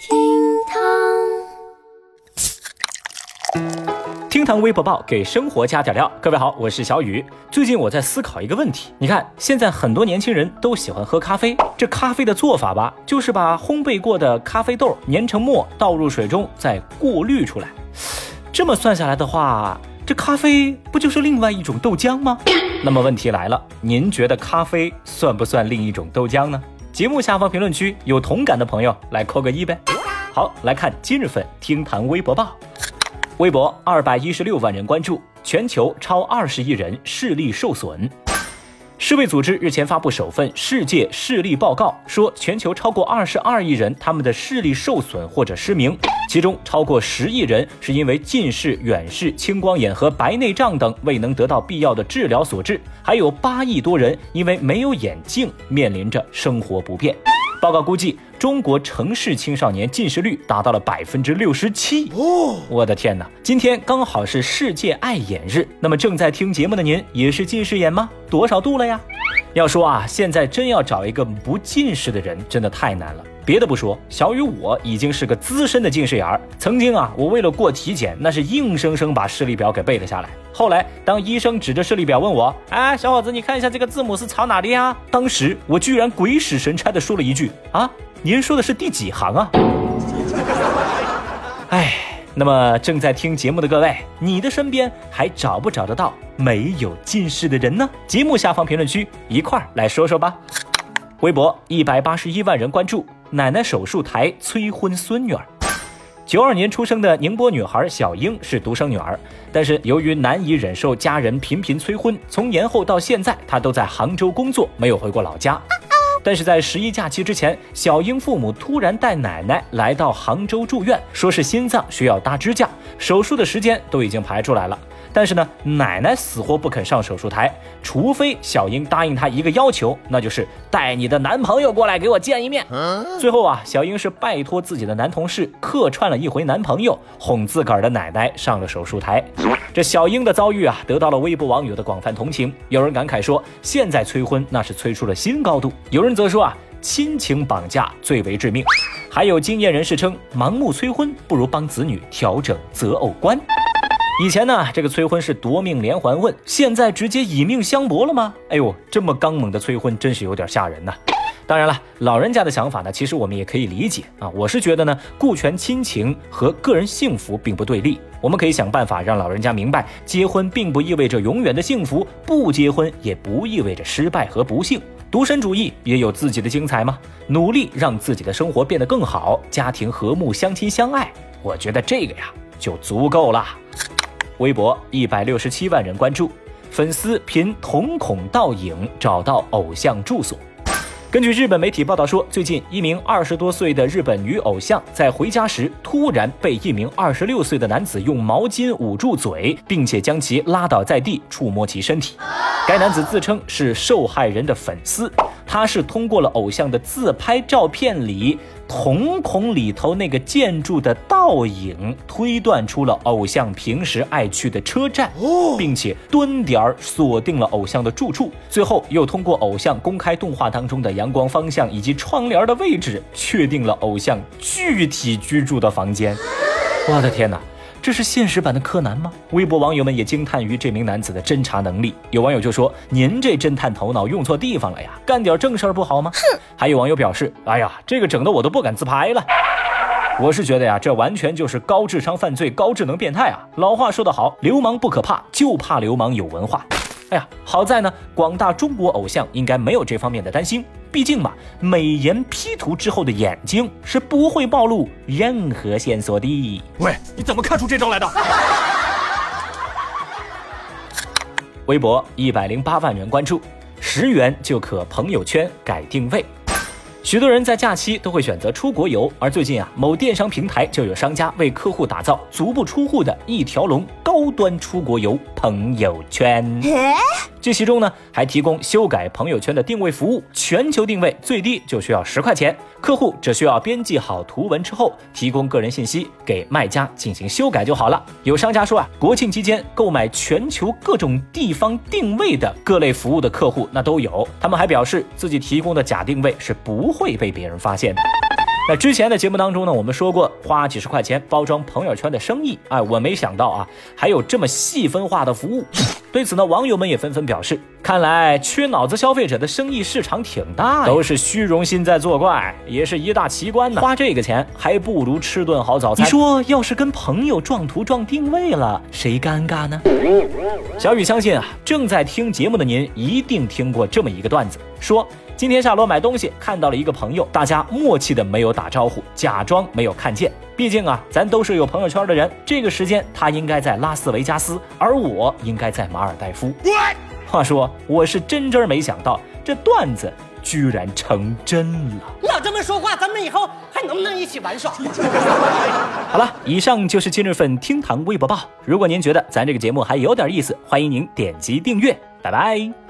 厅堂，厅堂微博报给生活加点料。各位好，我是小雨。最近我在思考一个问题，你看现在很多年轻人都喜欢喝咖啡，这咖啡的做法吧，就是把烘焙过的咖啡豆碾成沫，倒入水中，再过滤出来。这么算下来的话，这咖啡不就是另外一种豆浆吗？那么问题来了，您觉得咖啡算不算另一种豆浆呢？节目下方评论区有同感的朋友来扣个一呗。好，来看今日份听谈微博报，微博二百一十六万人关注，全球超二十亿人视力受损。世卫组织日前发布首份世界视力报告，说全球超过二十二亿人他们的视力受损或者失明，其中超过十亿人是因为近视、远视、青光眼和白内障等未能得到必要的治疗所致，还有八亿多人因为没有眼镜面临着生活不便。报告估计，中国城市青少年近视率达到了百分之六十七。哦，我的天哪！今天刚好是世界爱眼日，那么正在听节目的您也是近视眼吗？多少度了呀？要说啊，现在真要找一个不近视的人，真的太难了。别的不说，小雨我已经是个资深的近视眼儿。曾经啊，我为了过体检，那是硬生生把视力表给背了下来。后来，当医生指着视力表问我：“哎，小伙子，你看一下这个字母是朝哪里呀？”当时我居然鬼使神差的说了一句：“啊，您说的是第几行啊？”哎，那么正在听节目的各位，你的身边还找不找得到没有近视的人呢？节目下方评论区一块儿来说说吧。微博一百八十一万人关注。奶奶手术台催婚孙女儿，九二年出生的宁波女孩小英是独生女儿，但是由于难以忍受家人频频催婚，从年后到现在，她都在杭州工作，没有回过老家。但是在十一假期之前，小英父母突然带奶奶来到杭州住院，说是心脏需要搭支架，手术的时间都已经排出来了。但是呢，奶奶死活不肯上手术台，除非小英答应她一个要求，那就是带你的男朋友过来给我见一面。最后啊，小英是拜托自己的男同事客串了一回男朋友，哄自个儿的奶奶上了手术台。这小英的遭遇啊，得到了微博网友的广泛同情。有人感慨说，现在催婚那是催出了新高度；有人则说啊，亲情绑架最为致命。还有经验人士称，盲目催婚不如帮子女调整择偶观。以前呢，这个催婚是夺命连环问，现在直接以命相搏了吗？哎呦，这么刚猛的催婚，真是有点吓人呐。当然了，老人家的想法呢，其实我们也可以理解啊。我是觉得呢，顾全亲情和个人幸福并不对立，我们可以想办法让老人家明白，结婚并不意味着永远的幸福，不结婚也不意味着失败和不幸。独身主义也有自己的精彩吗？努力让自己的生活变得更好，家庭和睦，相亲相爱，我觉得这个呀就足够了。微博一百六十七万人关注，粉丝凭瞳孔倒影找到偶像住所。根据日本媒体报道说，最近一名二十多岁的日本女偶像在回家时，突然被一名二十六岁的男子用毛巾捂住嘴，并且将其拉倒在地，触摸其身体。该男子自称是受害人的粉丝，他是通过了偶像的自拍照片里。瞳孔里头那个建筑的倒影，推断出了偶像平时爱去的车站，并且蹲点儿锁定了偶像的住处，最后又通过偶像公开动画当中的阳光方向以及窗帘的位置，确定了偶像具体居住的房间。我的天哪！这是现实版的柯南吗？微博网友们也惊叹于这名男子的侦查能力。有网友就说：“您这侦探头脑用错地方了呀，干点正事儿不好吗？”哼。还有网友表示：“哎呀，这个整的我都不敢自拍了。”我是觉得呀，这完全就是高智商犯罪、高智能变态啊！老话说得好，流氓不可怕，就怕流氓有文化。哎呀，好在呢，广大中国偶像应该没有这方面的担心。毕竟嘛，美颜 P 图之后的眼睛是不会暴露任何线索的。喂，你怎么看出这招来的？微博一百零八万人关注，十元就可朋友圈改定位。许多人在假期都会选择出国游，而最近啊，某电商平台就有商家为客户打造足不出户的一条龙高端出国游朋友圈。这其中呢，还提供修改朋友圈的定位服务，全球定位最低就需要十块钱，客户只需要编辑好图文之后，提供个人信息给卖家进行修改就好了。有商家说啊，国庆期间购买全球各种地方定位的各类服务的客户那都有，他们还表示自己提供的假定位是不会被别人发现的。那之前的节目当中呢，我们说过花几十块钱包装朋友圈的生意，哎，我没想到啊，还有这么细分化的服务。对此呢，网友们也纷纷表示，看来缺脑子消费者的生意市场挺大，都是虚荣心在作怪，也是一大奇观呢。花这个钱还不如吃顿好早餐。你说，要是跟朋友撞图撞定位了，谁尴尬呢？小雨相信啊，正在听节目的您一定听过这么一个段子，说。今天下楼买东西，看到了一个朋友，大家默契的没有打招呼，假装没有看见。毕竟啊，咱都是有朋友圈的人。这个时间他应该在拉斯维加斯，而我应该在马尔代夫。话说，我是真真没想到，这段子居然成真了。老这么说话，咱们以后还能不能一起玩耍？好了，以上就是今日份厅堂微博报。如果您觉得咱这个节目还有点意思，欢迎您点击订阅。拜拜。